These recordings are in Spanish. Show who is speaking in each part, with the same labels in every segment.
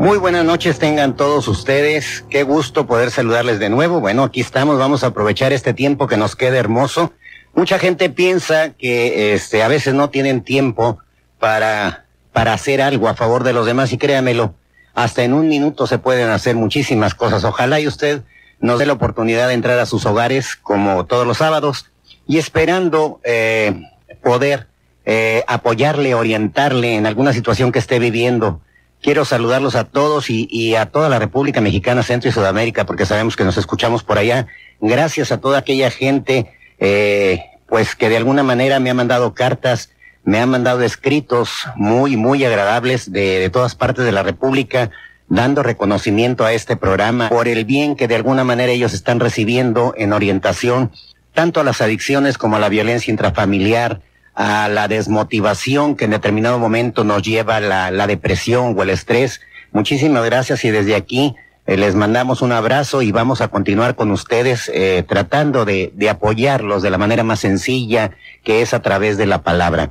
Speaker 1: Muy buenas noches tengan todos ustedes. Qué gusto poder saludarles de nuevo. Bueno, aquí estamos. Vamos a aprovechar este tiempo que nos queda hermoso. Mucha gente piensa que este, a veces no tienen tiempo para, para hacer algo a favor de los demás y créamelo, hasta en un minuto se pueden hacer muchísimas cosas. Ojalá y usted nos dé la oportunidad de entrar a sus hogares como todos los sábados y esperando eh, poder eh, apoyarle, orientarle en alguna situación que esté viviendo Quiero saludarlos a todos y, a toda la República Mexicana, Centro y Sudamérica, porque sabemos que nos escuchamos por allá. Gracias a toda aquella gente, eh, pues que de alguna manera me ha mandado cartas, me ha mandado escritos muy, muy agradables de, de todas partes de la República, dando reconocimiento a este programa por el bien que de alguna manera ellos están recibiendo en orientación tanto a las adicciones como a la violencia intrafamiliar, a la desmotivación que en determinado momento nos lleva la, la depresión o el estrés. Muchísimas gracias y desde aquí eh, les mandamos un abrazo y vamos a continuar con ustedes eh, tratando de, de apoyarlos de la manera más sencilla que es a través de la palabra,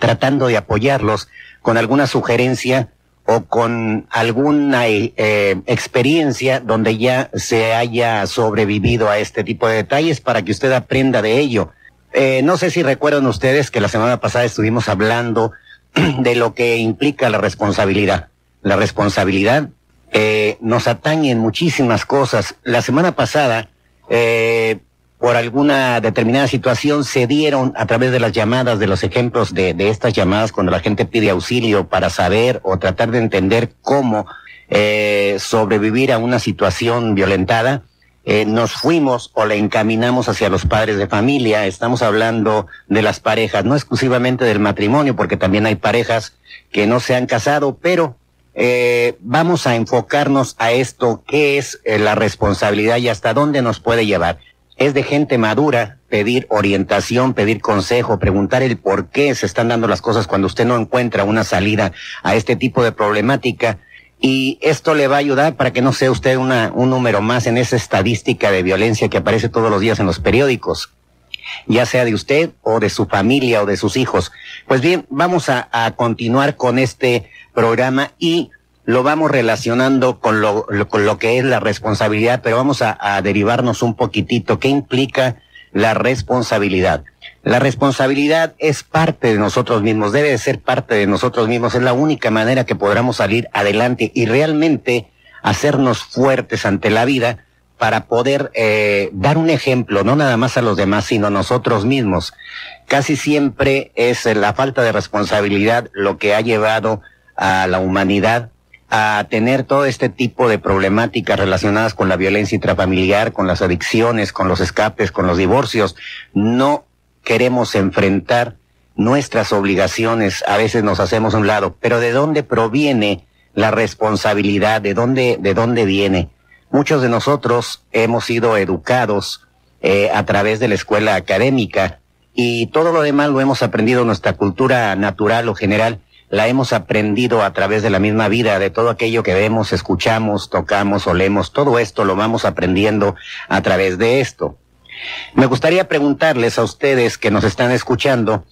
Speaker 1: tratando de apoyarlos con alguna sugerencia o con alguna eh, experiencia donde ya se haya sobrevivido a este tipo de detalles para que usted aprenda de ello. Eh, no sé si recuerdan ustedes que la semana pasada estuvimos hablando de lo que implica la responsabilidad. La responsabilidad eh, nos atañe en muchísimas cosas. La semana pasada, eh, por alguna determinada situación, se dieron a través de las llamadas, de los ejemplos de, de estas llamadas, cuando la gente pide auxilio para saber o tratar de entender cómo eh, sobrevivir a una situación violentada, eh, nos fuimos o le encaminamos hacia los padres de familia. Estamos hablando de las parejas, no exclusivamente del matrimonio, porque también hay parejas que no se han casado, pero eh, vamos a enfocarnos a esto, qué es eh, la responsabilidad y hasta dónde nos puede llevar. Es de gente madura pedir orientación, pedir consejo, preguntar el por qué se están dando las cosas cuando usted no encuentra una salida a este tipo de problemática y esto le va a ayudar para que no sea usted una, un número más en esa estadística de violencia que aparece todos los días en los periódicos, ya sea de usted o de su familia o de sus hijos. Pues bien, vamos a, a continuar con este programa y lo vamos relacionando con lo, con lo que es la responsabilidad, pero vamos a, a derivarnos un poquitito. ¿Qué implica la responsabilidad? La responsabilidad es parte de nosotros mismos, debe de ser parte de nosotros mismos, es la única manera que podamos salir adelante y realmente hacernos fuertes ante la vida para poder eh, dar un ejemplo, no nada más a los demás, sino a nosotros mismos. Casi siempre es la falta de responsabilidad lo que ha llevado a la humanidad a tener todo este tipo de problemáticas relacionadas con la violencia intrafamiliar, con las adicciones, con los escapes, con los divorcios. No queremos enfrentar nuestras obligaciones, a veces nos hacemos un lado, pero ¿de dónde proviene la responsabilidad? ¿De dónde, de dónde viene? Muchos de nosotros hemos sido educados eh, a través de la escuela académica y todo lo demás lo hemos aprendido, nuestra cultura natural o general la hemos aprendido a través de la misma vida, de todo aquello que vemos, escuchamos, tocamos, olemos, todo esto lo vamos aprendiendo a través de esto. Me gustaría preguntarles a ustedes que nos están escuchando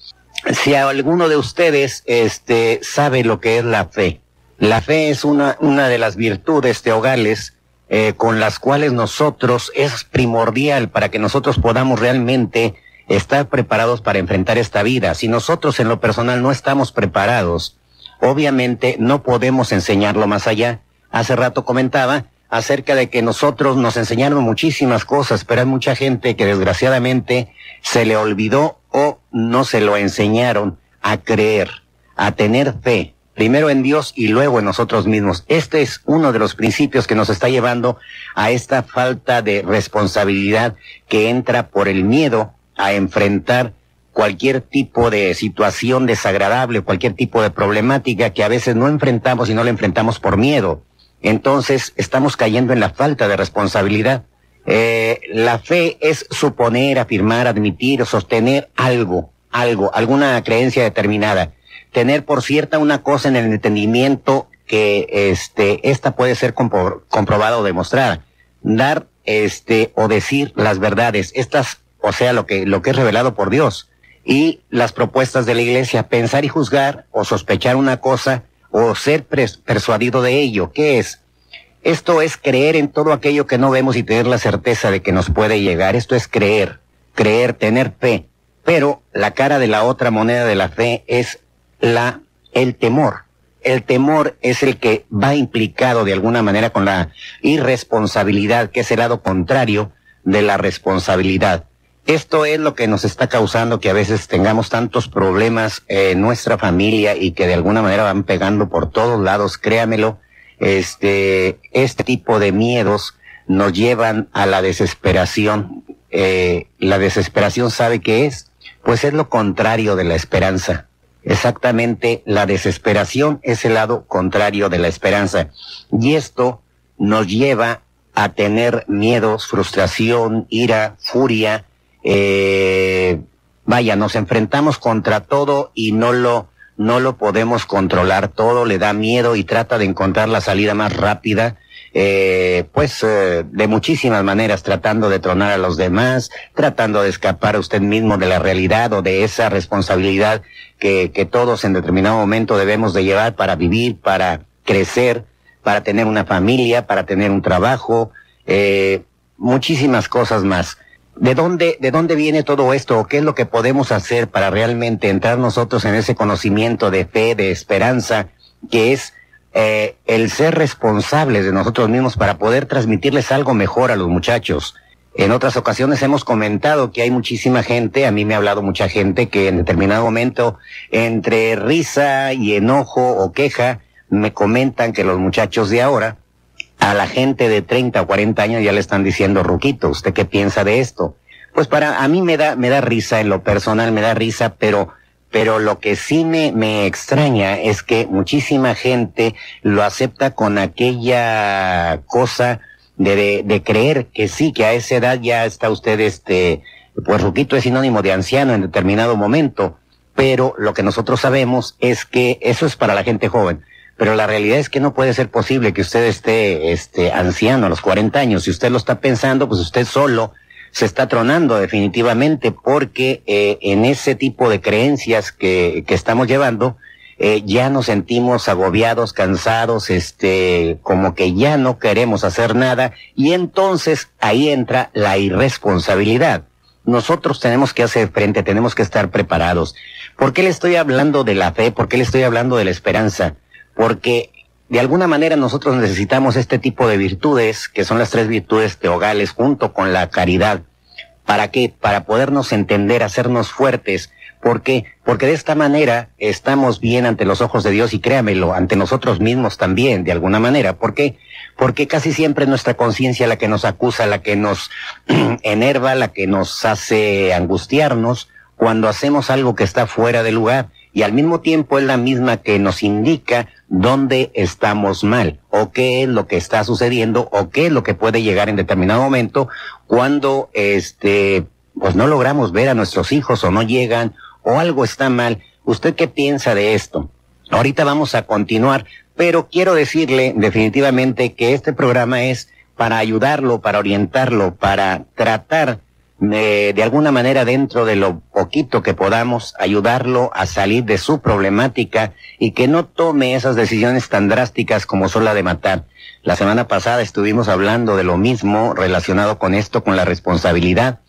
Speaker 1: si alguno de ustedes este, sabe lo que es la fe. La fe es una, una de las virtudes teogales eh, con las cuales nosotros es primordial para que nosotros podamos realmente estar preparados para enfrentar esta vida. Si nosotros en lo personal no estamos preparados, obviamente no podemos enseñarlo más allá. Hace rato comentaba acerca de que nosotros nos enseñaron muchísimas cosas, pero hay mucha gente que desgraciadamente se le olvidó o no se lo enseñaron a creer, a tener fe, primero en Dios y luego en nosotros mismos. Este es uno de los principios que nos está llevando a esta falta de responsabilidad que entra por el miedo a enfrentar cualquier tipo de situación desagradable, cualquier tipo de problemática que a veces no enfrentamos y no la enfrentamos por miedo. Entonces estamos cayendo en la falta de responsabilidad. Eh, la fe es suponer, afirmar, admitir o sostener algo, algo, alguna creencia determinada. Tener por cierta una cosa en el entendimiento que este, esta puede ser comprobada o demostrada. Dar este, o decir las verdades. Estas, o sea, lo que, lo que es revelado por Dios y las propuestas de la iglesia, pensar y juzgar o sospechar una cosa o ser persuadido de ello. ¿Qué es? Esto es creer en todo aquello que no vemos y tener la certeza de que nos puede llegar. Esto es creer, creer, tener fe. Pero la cara de la otra moneda de la fe es la, el temor. El temor es el que va implicado de alguna manera con la irresponsabilidad, que es el lado contrario de la responsabilidad. Esto es lo que nos está causando que a veces tengamos tantos problemas en nuestra familia y que de alguna manera van pegando por todos lados, créamelo. Este, este tipo de miedos nos llevan a la desesperación. Eh, la desesperación sabe qué es, pues es lo contrario de la esperanza. Exactamente, la desesperación es el lado contrario de la esperanza. Y esto nos lleva a tener miedos, frustración, ira, furia, eh, vaya, nos enfrentamos contra todo y no lo, no lo podemos controlar todo, le da miedo y trata de encontrar la salida más rápida, eh, pues eh, de muchísimas maneras, tratando de tronar a los demás, tratando de escapar a usted mismo de la realidad o de esa responsabilidad que, que todos en determinado momento debemos de llevar para vivir, para crecer, para tener una familia, para tener un trabajo, eh, muchísimas cosas más. ¿De dónde, ¿De dónde viene todo esto? ¿Qué es lo que podemos hacer para realmente entrar nosotros en ese conocimiento de fe, de esperanza, que es eh, el ser responsables de nosotros mismos para poder transmitirles algo mejor a los muchachos? En otras ocasiones hemos comentado que hay muchísima gente, a mí me ha hablado mucha gente que en determinado momento, entre risa y enojo o queja, me comentan que los muchachos de ahora a la gente de 30 o 40 años ya le están diciendo, Ruquito, ¿usted qué piensa de esto? Pues para, a mí me da, me da risa en lo personal, me da risa, pero, pero lo que sí me, me extraña es que muchísima gente lo acepta con aquella cosa de, de, de creer que sí, que a esa edad ya está usted este, pues Ruquito es sinónimo de anciano en determinado momento, pero lo que nosotros sabemos es que eso es para la gente joven pero la realidad es que no puede ser posible que usted esté este, anciano a los 40 años. Si usted lo está pensando, pues usted solo se está tronando definitivamente porque eh, en ese tipo de creencias que, que estamos llevando, eh, ya nos sentimos agobiados, cansados, este, como que ya no queremos hacer nada y entonces ahí entra la irresponsabilidad. Nosotros tenemos que hacer frente, tenemos que estar preparados. ¿Por qué le estoy hablando de la fe? ¿Por qué le estoy hablando de la esperanza? Porque de alguna manera nosotros necesitamos este tipo de virtudes, que son las tres virtudes teogales, junto con la caridad. ¿Para qué? Para podernos entender, hacernos fuertes. ¿Por qué? Porque de esta manera estamos bien ante los ojos de Dios y créamelo, ante nosotros mismos también, de alguna manera. ¿Por qué? Porque casi siempre nuestra conciencia la que nos acusa, la que nos enerva, la que nos hace angustiarnos cuando hacemos algo que está fuera de lugar y al mismo tiempo es la misma que nos indica dónde estamos mal o qué es lo que está sucediendo o qué es lo que puede llegar en determinado momento cuando este pues no logramos ver a nuestros hijos o no llegan o algo está mal. ¿Usted qué piensa de esto? Ahorita vamos a continuar, pero quiero decirle definitivamente que este programa es para ayudarlo, para orientarlo, para tratar de alguna manera dentro de lo poquito que podamos ayudarlo a salir de su problemática y que no tome esas decisiones tan drásticas como son la de matar. La semana pasada estuvimos hablando de lo mismo relacionado con esto, con la responsabilidad.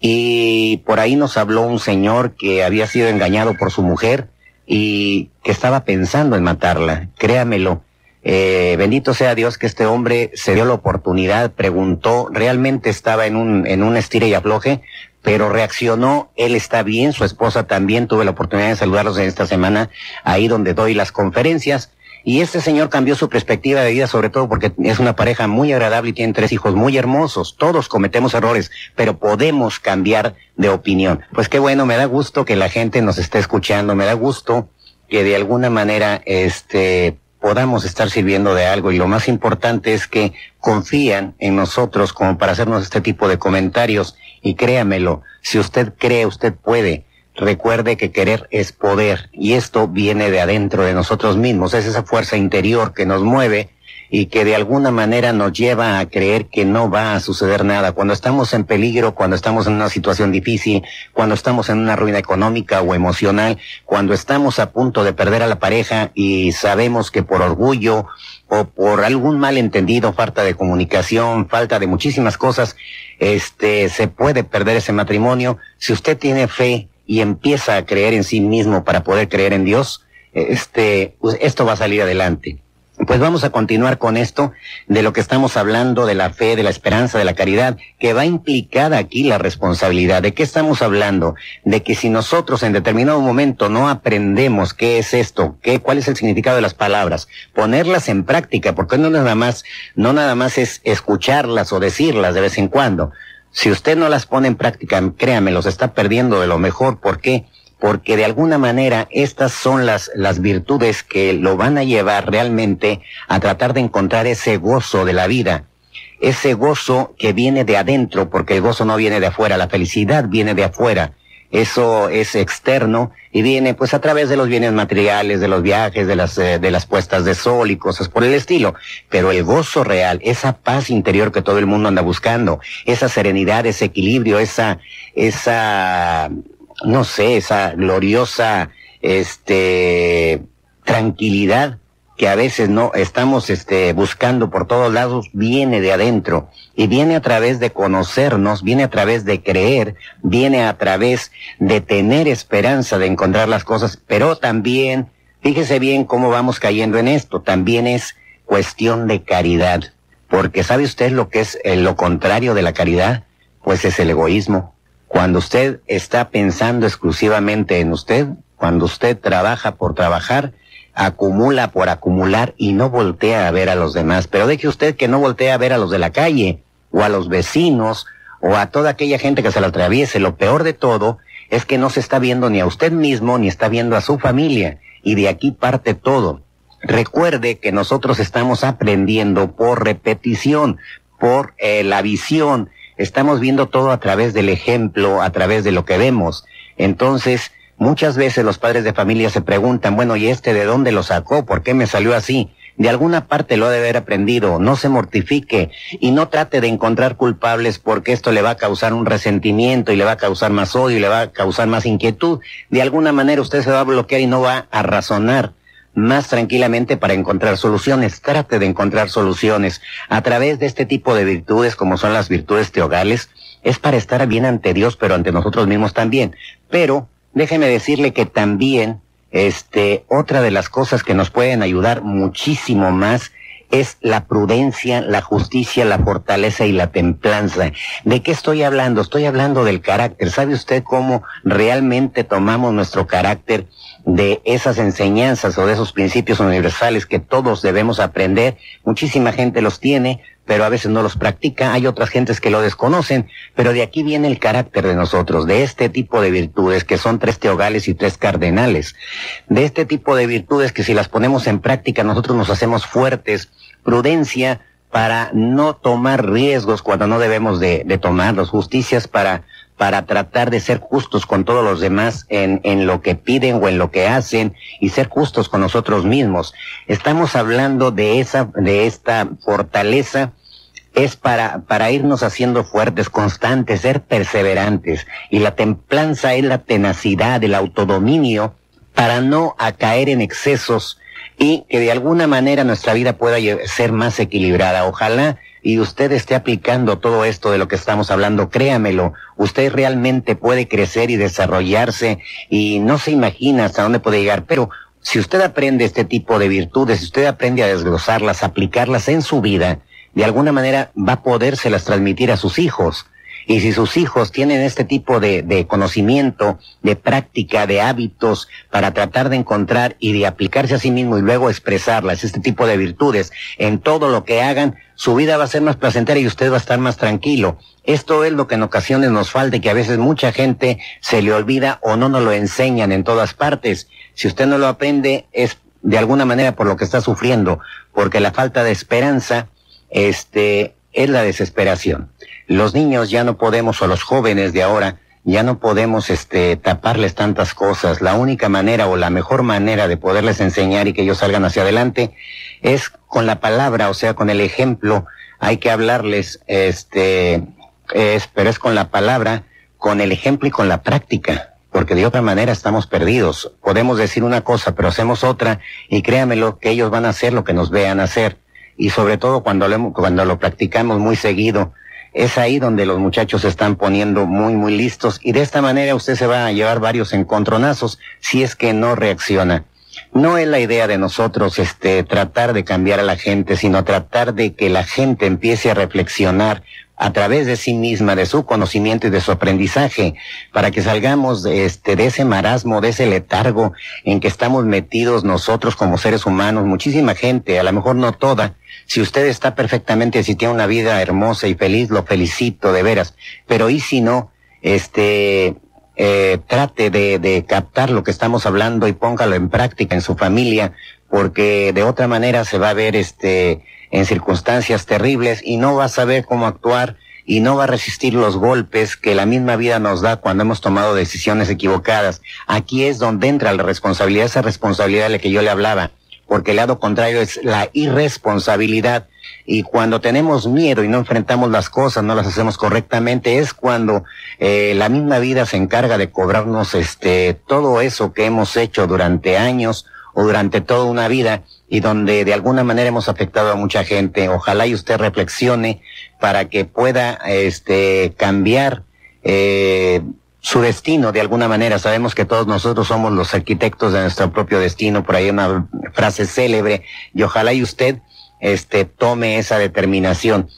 Speaker 1: Y por ahí nos habló un señor que había sido engañado por su mujer y que estaba pensando en matarla. Créamelo eh, bendito sea Dios que este hombre se dio la oportunidad, preguntó, realmente estaba en un, en un estire y afloje, pero reaccionó, él está bien, su esposa también, tuve la oportunidad de saludarlos en esta semana, ahí donde doy las conferencias, y este señor cambió su perspectiva de vida, sobre todo porque es una pareja muy agradable y tiene tres hijos muy hermosos. Todos cometemos errores, pero podemos cambiar de opinión. Pues qué bueno, me da gusto que la gente nos esté escuchando, me da gusto que de alguna manera, este, podamos estar sirviendo de algo y lo más importante es que confían en nosotros como para hacernos este tipo de comentarios y créamelo, si usted cree, usted puede. Recuerde que querer es poder y esto viene de adentro de nosotros mismos, es esa fuerza interior que nos mueve y que de alguna manera nos lleva a creer que no va a suceder nada. Cuando estamos en peligro, cuando estamos en una situación difícil, cuando estamos en una ruina económica o emocional, cuando estamos a punto de perder a la pareja y sabemos que por orgullo o por algún malentendido, falta de comunicación, falta de muchísimas cosas, este, se puede perder ese matrimonio. Si usted tiene fe y empieza a creer en sí mismo para poder creer en Dios, este, pues, esto va a salir adelante. Pues vamos a continuar con esto de lo que estamos hablando, de la fe, de la esperanza, de la caridad, que va implicada aquí la responsabilidad. ¿De qué estamos hablando? De que si nosotros en determinado momento no aprendemos qué es esto, qué, cuál es el significado de las palabras, ponerlas en práctica, porque no nada más, no nada más es escucharlas o decirlas de vez en cuando. Si usted no las pone en práctica, créame, los está perdiendo de lo mejor. ¿Por qué? porque de alguna manera estas son las, las virtudes que lo van a llevar realmente a tratar de encontrar ese gozo de la vida, ese gozo que viene de adentro, porque el gozo no viene de afuera, la felicidad viene de afuera. Eso es externo y viene pues a través de los bienes materiales, de los viajes, de las, eh, de las puestas de sol y cosas por el estilo. Pero el gozo real, esa paz interior que todo el mundo anda buscando, esa serenidad, ese equilibrio, esa, esa no sé, esa gloriosa, este, tranquilidad que a veces no estamos este buscando por todos lados viene de adentro y viene a través de conocernos, viene a través de creer, viene a través de tener esperanza de encontrar las cosas, pero también fíjese bien cómo vamos cayendo en esto, también es cuestión de caridad, porque sabe usted lo que es eh, lo contrario de la caridad, pues es el egoísmo. Cuando usted está pensando exclusivamente en usted, cuando usted trabaja por trabajar, acumula por acumular y no voltea a ver a los demás. Pero deje usted que no voltea a ver a los de la calle, o a los vecinos, o a toda aquella gente que se le atraviese. Lo peor de todo es que no se está viendo ni a usted mismo, ni está viendo a su familia. Y de aquí parte todo. Recuerde que nosotros estamos aprendiendo por repetición, por eh, la visión, estamos viendo todo a través del ejemplo, a través de lo que vemos. Entonces, muchas veces los padres de familia se preguntan, bueno, ¿y este de dónde lo sacó? ¿Por qué me salió así? De alguna parte lo ha de haber aprendido, no se mortifique y no trate de encontrar culpables porque esto le va a causar un resentimiento y le va a causar más odio y le va a causar más inquietud. De alguna manera usted se va a bloquear y no va a razonar más tranquilamente para encontrar soluciones. Trate de encontrar soluciones a través de este tipo de virtudes como son las virtudes teogales. Es para estar bien ante Dios, pero ante nosotros mismos también. Pero déjeme decirle que también, este, otra de las cosas que nos pueden ayudar muchísimo más es la prudencia, la justicia, la fortaleza y la templanza. ¿De qué estoy hablando? Estoy hablando del carácter. ¿Sabe usted cómo realmente tomamos nuestro carácter de esas enseñanzas o de esos principios universales que todos debemos aprender? Muchísima gente los tiene, pero a veces no los practica. Hay otras gentes que lo desconocen, pero de aquí viene el carácter de nosotros, de este tipo de virtudes que son tres teogales y tres cardenales. De este tipo de virtudes que si las ponemos en práctica nosotros nos hacemos fuertes, prudencia para no tomar riesgos cuando no debemos de, tomarlos, justicias para, para tratar de ser justos con todos los demás en, en lo que piden o en lo que hacen y ser justos con nosotros mismos. Estamos hablando de esa, de esta fortaleza es para, para irnos haciendo fuertes, constantes, ser perseverantes. Y la templanza es la tenacidad, el autodominio para no caer en excesos y que de alguna manera nuestra vida pueda ser más equilibrada. Ojalá y usted esté aplicando todo esto de lo que estamos hablando, créamelo, usted realmente puede crecer y desarrollarse y no se imagina hasta dónde puede llegar, pero si usted aprende este tipo de virtudes, si usted aprende a desglosarlas, aplicarlas en su vida, de alguna manera va a podérselas transmitir a sus hijos. Y si sus hijos tienen este tipo de, de, conocimiento, de práctica, de hábitos para tratar de encontrar y de aplicarse a sí mismo y luego expresarlas, este tipo de virtudes en todo lo que hagan, su vida va a ser más placentera y usted va a estar más tranquilo. Esto es lo que en ocasiones nos falta y que a veces mucha gente se le olvida o no nos lo enseñan en todas partes. Si usted no lo aprende es de alguna manera por lo que está sufriendo, porque la falta de esperanza, este, es la desesperación. Los niños ya no podemos, o los jóvenes de ahora, ya no podemos este, taparles tantas cosas. La única manera o la mejor manera de poderles enseñar y que ellos salgan hacia adelante es con la palabra, o sea, con el ejemplo. Hay que hablarles, este, es, pero es con la palabra, con el ejemplo y con la práctica porque de otra manera estamos perdidos. Podemos decir una cosa, pero hacemos otra, y créamelo que ellos van a hacer lo que nos vean hacer. Y sobre todo cuando lo, cuando lo practicamos muy seguido, es ahí donde los muchachos se están poniendo muy, muy listos, y de esta manera usted se va a llevar varios encontronazos si es que no reacciona. No es la idea de nosotros este tratar de cambiar a la gente, sino tratar de que la gente empiece a reflexionar a través de sí misma, de su conocimiento y de su aprendizaje, para que salgamos de, este, de ese marasmo, de ese letargo en que estamos metidos nosotros como seres humanos, muchísima gente, a lo mejor no toda. Si usted está perfectamente, si tiene una vida hermosa y feliz, lo felicito de veras. Pero y si no, este, eh, trate de, de captar lo que estamos hablando y póngalo en práctica en su familia, porque de otra manera se va a ver este, en circunstancias terribles y no va a saber cómo actuar y no va a resistir los golpes que la misma vida nos da cuando hemos tomado decisiones equivocadas. Aquí es donde entra la responsabilidad, esa responsabilidad de la que yo le hablaba, porque el lado contrario es la irresponsabilidad. Y cuando tenemos miedo y no enfrentamos las cosas, no las hacemos correctamente, es cuando eh, la misma vida se encarga de cobrarnos este todo eso que hemos hecho durante años o durante toda una vida y donde de alguna manera hemos afectado a mucha gente. Ojalá y usted reflexione para que pueda este cambiar eh, su destino de alguna manera. Sabemos que todos nosotros somos los arquitectos de nuestro propio destino, por ahí una frase célebre, y ojalá y usted este tome esa determinación.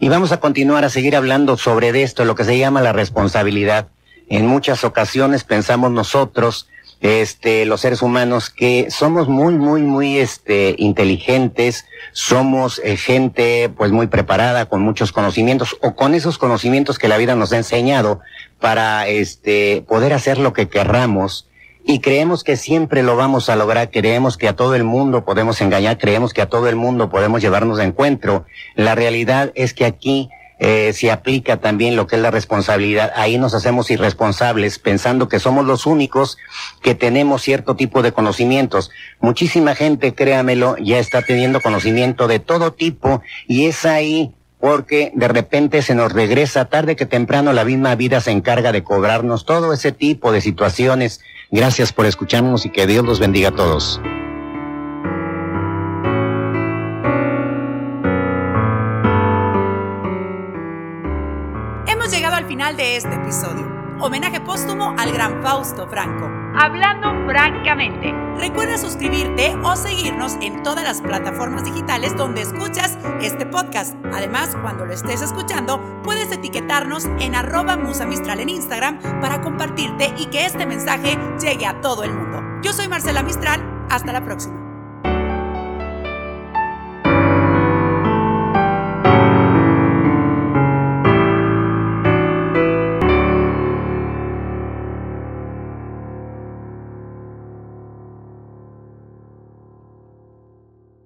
Speaker 1: Y vamos a continuar a seguir hablando sobre esto, lo que se llama la responsabilidad. En muchas ocasiones pensamos nosotros este, los seres humanos que somos muy, muy, muy, este, inteligentes, somos eh, gente, pues, muy preparada, con muchos conocimientos, o con esos conocimientos que la vida nos ha enseñado para, este, poder hacer lo que querramos, y creemos que siempre lo vamos a lograr, creemos que a todo el mundo podemos engañar, creemos que a todo el mundo podemos llevarnos de encuentro. La realidad es que aquí eh, se aplica también lo que es la responsabilidad. Ahí nos hacemos irresponsables pensando que somos los únicos que tenemos cierto tipo de conocimientos. Muchísima gente, créamelo, ya está teniendo conocimiento de todo tipo y es ahí porque de repente se nos regresa tarde que temprano la misma vida se encarga de cobrarnos todo ese tipo de situaciones. Gracias por escucharnos y que Dios los bendiga a todos.
Speaker 2: Final de este episodio. Homenaje póstumo al gran Fausto Franco. Hablando francamente. Recuerda suscribirte o seguirnos en todas las plataformas digitales donde escuchas este podcast. Además, cuando lo estés escuchando, puedes etiquetarnos en arroba musamistral en Instagram para compartirte y que este mensaje llegue a todo el mundo. Yo soy Marcela Mistral. Hasta la próxima.